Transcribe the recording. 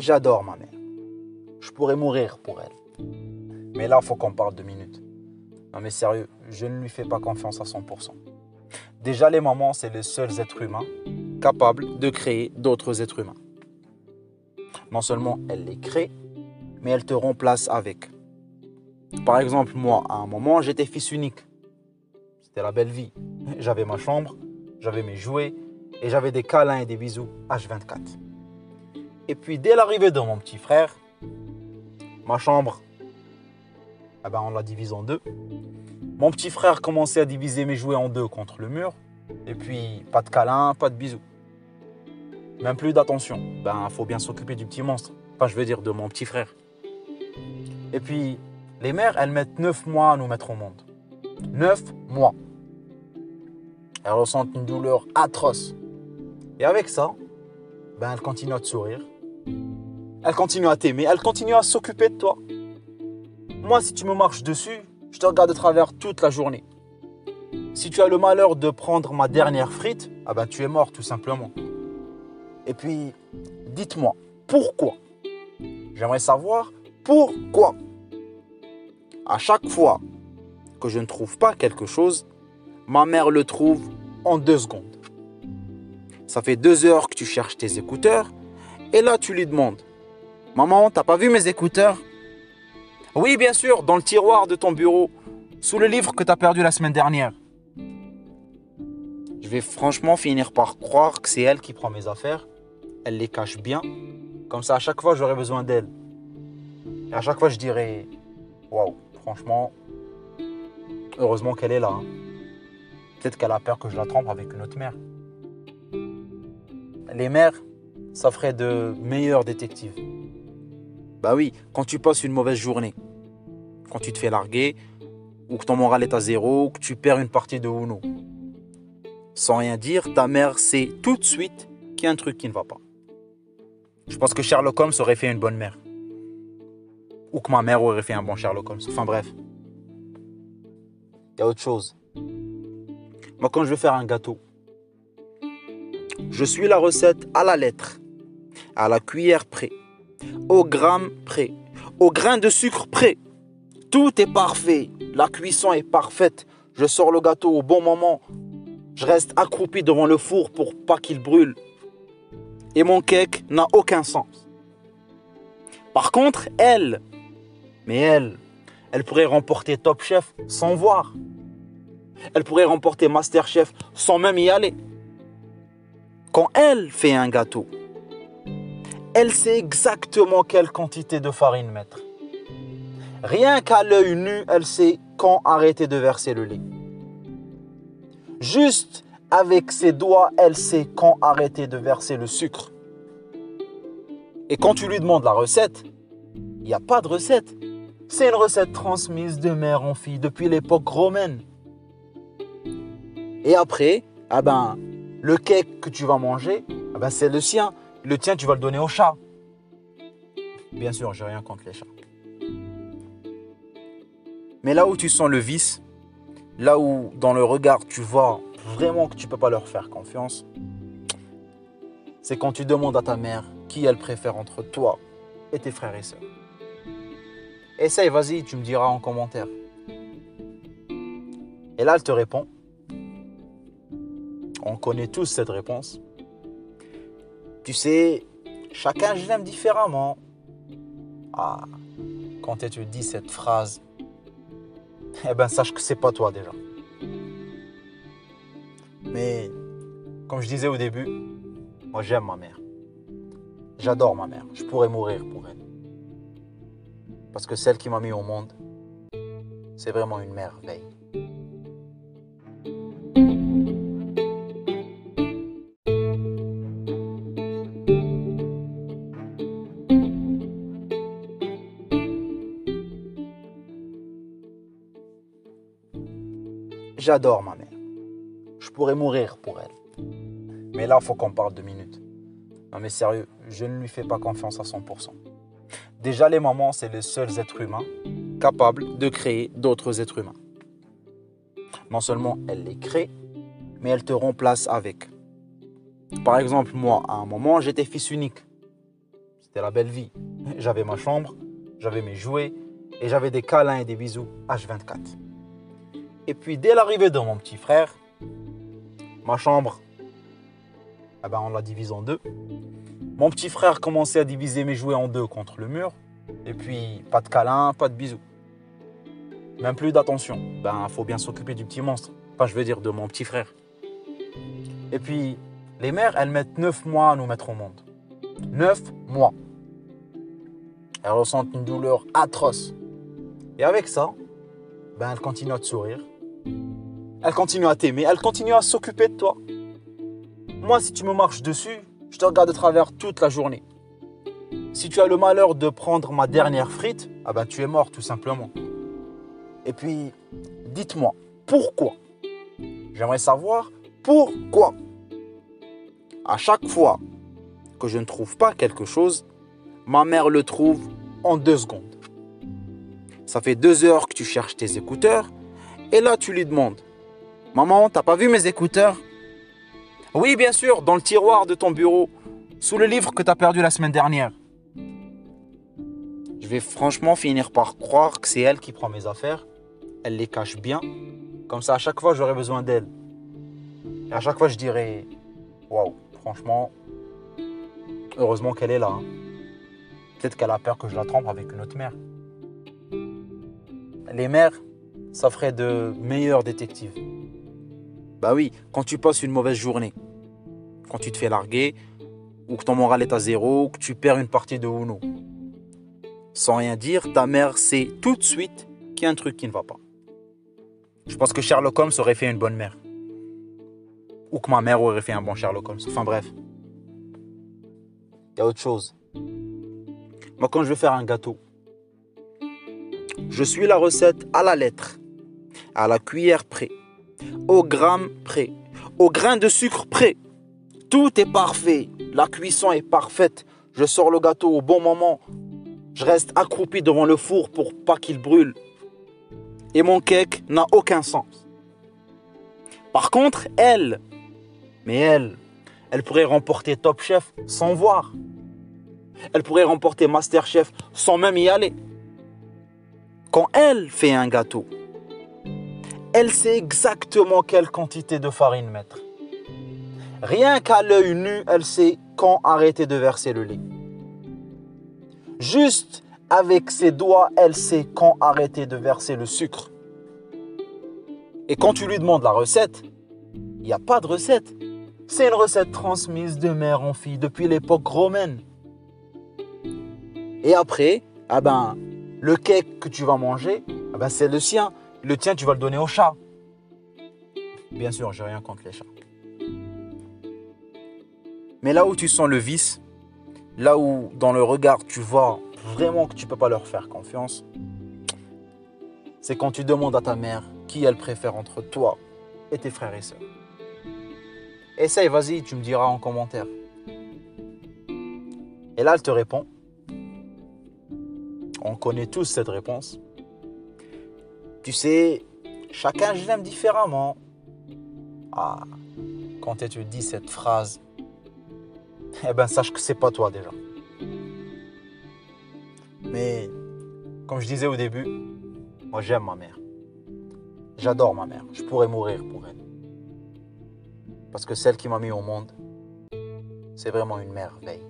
J'adore ma mère. Je pourrais mourir pour elle. Mais là, il faut qu'on parle deux minutes. Non mais sérieux, je ne lui fais pas confiance à 100%. Déjà, les mamans, c'est les seuls êtres humains capables de créer d'autres êtres humains. Non seulement elles les créent, mais elles te remplacent avec. Par exemple, moi, à un moment, j'étais fils unique. C'était la belle vie. J'avais ma chambre, j'avais mes jouets et j'avais des câlins et des bisous H24. Et puis, dès l'arrivée de mon petit frère, ma chambre, eh ben, on l'a divise en deux. Mon petit frère commençait à diviser mes jouets en deux contre le mur. Et puis, pas de câlins, pas de bisous. Même plus d'attention. Ben, faut bien s'occuper du petit monstre. Enfin, je veux dire de mon petit frère. Et puis, les mères, elles mettent 9 mois à nous mettre au monde. 9 mois. Elles ressentent une douleur atroce. Et avec ça, ben, elles continuent à te sourire. Elles continuent à t'aimer. Elles continuent à s'occuper de toi. Moi, si tu me marches dessus, je te regarde de travers toute la journée. Si tu as le malheur de prendre ma dernière frite, ah ben tu es mort tout simplement. Et puis, dites-moi, pourquoi? J'aimerais savoir pourquoi. À chaque fois que je ne trouve pas quelque chose, ma mère le trouve en deux secondes. Ça fait deux heures que tu cherches tes écouteurs et là tu lui demandes Maman, t'as pas vu mes écouteurs? Oui, bien sûr, dans le tiroir de ton bureau, sous le livre que t'as perdu la semaine dernière. Je vais franchement finir par croire que c'est elle qui prend mes affaires. Elle les cache bien. Comme ça, à chaque fois, j'aurai besoin d'elle. Et à chaque fois, je dirai Waouh, franchement, heureusement qu'elle est là. hein. Peut-être qu'elle a peur que je la trompe avec une autre mère. Les mères, ça ferait de meilleurs détectives. Bah oui, quand tu passes une mauvaise journée, quand tu te fais larguer, ou que ton moral est à zéro, ou que tu perds une partie de Uno. Sans rien dire, ta mère sait tout de suite qu'il y a un truc qui ne va pas. Je pense que Sherlock Holmes aurait fait une bonne mère. Ou que ma mère aurait fait un bon Sherlock Holmes. Enfin bref. Il y a autre chose. Moi, quand je vais faire un gâteau, je suis la recette à la lettre, à la cuillère près, au gramme près, au grain de sucre près. Tout est parfait. La cuisson est parfaite. Je sors le gâteau au bon moment. Je reste accroupi devant le four pour pas qu'il brûle. Et mon cake n'a aucun sens. Par contre, elle, mais elle, elle pourrait remporter Top Chef sans voir. Elle pourrait remporter Master Chef sans même y aller. Quand elle fait un gâteau, elle sait exactement quelle quantité de farine mettre. Rien qu'à l'œil nu, elle sait quand arrêter de verser le lait. Juste avec ses doigts, elle sait quand arrêter de verser le sucre. Et quand tu lui demandes la recette, il n'y a pas de recette. C'est une recette transmise de mère en fille depuis l'époque romaine. Et après, ah ben, le cake que tu vas manger, ah ben, c'est le sien. Le tien, tu vas le donner au chat. Bien sûr, j'ai rien contre les chats. Mais là où tu sens le vice, là où dans le regard tu vois vraiment que tu peux pas leur faire confiance, c'est quand tu demandes à ta mère qui elle préfère entre toi et tes frères et sœurs. Essaye, vas-y, tu me diras en commentaire. Et là, elle te répond. On connaît tous cette réponse. Tu sais, chacun je l'aime différemment. Ah, quand te dit cette phrase, eh ben sache que c'est pas toi déjà. Mais comme je disais au début, moi j'aime ma mère. J'adore ma mère. Je pourrais mourir pour elle. Parce que celle qui m'a mis au monde, c'est vraiment une merveille. J'adore ma mère. Je pourrais mourir pour elle. Mais là, faut qu'on parle deux minutes. Non mais sérieux, je ne lui fais pas confiance à 100%. Déjà, les mamans, c'est les seuls êtres humains capables de créer d'autres êtres humains. Non seulement elles les créent, mais elles te remplacent avec. Par exemple, moi, à un moment, j'étais fils unique. C'était la belle vie. J'avais ma chambre, j'avais mes jouets et j'avais des câlins et des bisous H24. Et puis dès l'arrivée de mon petit frère, ma chambre, eh ben, on l'a divise en deux. Mon petit frère commençait à diviser mes jouets en deux contre le mur. Et puis pas de câlins, pas de bisous. Même plus d'attention. Ben, faut bien s'occuper du petit monstre. Enfin, je veux dire de mon petit frère. Et puis, les mères, elles mettent 9 mois à nous mettre au monde. 9 mois. Elles ressentent une douleur atroce. Et avec ça, ben, elles continuent à te sourire. Elles continuent à t'aimer. Elles continuent à s'occuper de toi. Moi, si tu me marches dessus, je te regarde de travers toute la journée. Si tu as le malheur de prendre ma dernière frite, ah ben tu es mort tout simplement. Et puis, dites-moi, pourquoi? J'aimerais savoir pourquoi. À chaque fois que je ne trouve pas quelque chose, ma mère le trouve en deux secondes. Ça fait deux heures que tu cherches tes écouteurs et là tu lui demandes Maman, t'as pas vu mes écouteurs? Oui, bien sûr, dans le tiroir de ton bureau, sous le livre que t'as perdu la semaine dernière. Je vais franchement finir par croire que c'est elle qui prend mes affaires elle les cache bien. Comme ça, à chaque fois, j'aurai besoin d'elle. Et à chaque fois, je dirai Waouh, franchement, heureusement qu'elle est là. Hein. Peut-être qu'elle a peur que je la trompe avec une autre mère. Les mères, ça ferait de meilleurs détectives. Bah oui, quand tu passes une mauvaise journée, quand tu te fais larguer, ou que ton moral est à zéro, ou que tu perds une partie de Uno. Sans rien dire, ta mère sait tout de suite qu'il y a un truc qui ne va pas. Je pense que Sherlock Holmes aurait fait une bonne mère. Ou que ma mère aurait fait un bon Sherlock Holmes. Enfin bref. Il y a autre chose. Moi, quand je vais faire un gâteau, je suis la recette à la lettre, à la cuillère près, au gramme près, au grain de sucre près. Tout est parfait. La cuisson est parfaite. Je sors le gâteau au bon moment. Je reste accroupi devant le four pour pas qu'il brûle et mon cake n'a aucun sens. Par contre, elle, mais elle, elle pourrait remporter Top Chef sans voir. Elle pourrait remporter Master Chef sans même y aller. Quand elle fait un gâteau, elle sait exactement quelle quantité de farine mettre. Rien qu'à l'œil nu, elle sait quand arrêter de verser le lait. Juste avec ses doigts, elle sait quand arrêter de verser le sucre. Et quand tu lui demandes la recette, il n'y a pas de recette. C'est une recette transmise de mère en fille depuis l'époque romaine. Et après, ah ben, le cake que tu vas manger, ah ben, c'est le sien. Le tien, tu vas le donner au chat. Bien sûr, j'ai rien contre les chats. Mais là où tu sens le vice, là où dans le regard tu vois vraiment que tu peux pas leur faire confiance, c'est quand tu demandes à ta mère qui elle préfère entre toi et tes frères et sœurs. Essaye, vas-y, tu me diras en commentaire. Et là, elle te répond. On connaît tous cette réponse. Tu sais, chacun je l'aime différemment. Ah, quand te dit cette phrase, eh ben sache que c'est pas toi déjà. Mais comme je disais au début, moi j'aime ma mère. J'adore ma mère. Je pourrais mourir pour elle. Parce que celle qui m'a mis au monde, c'est vraiment une merveille.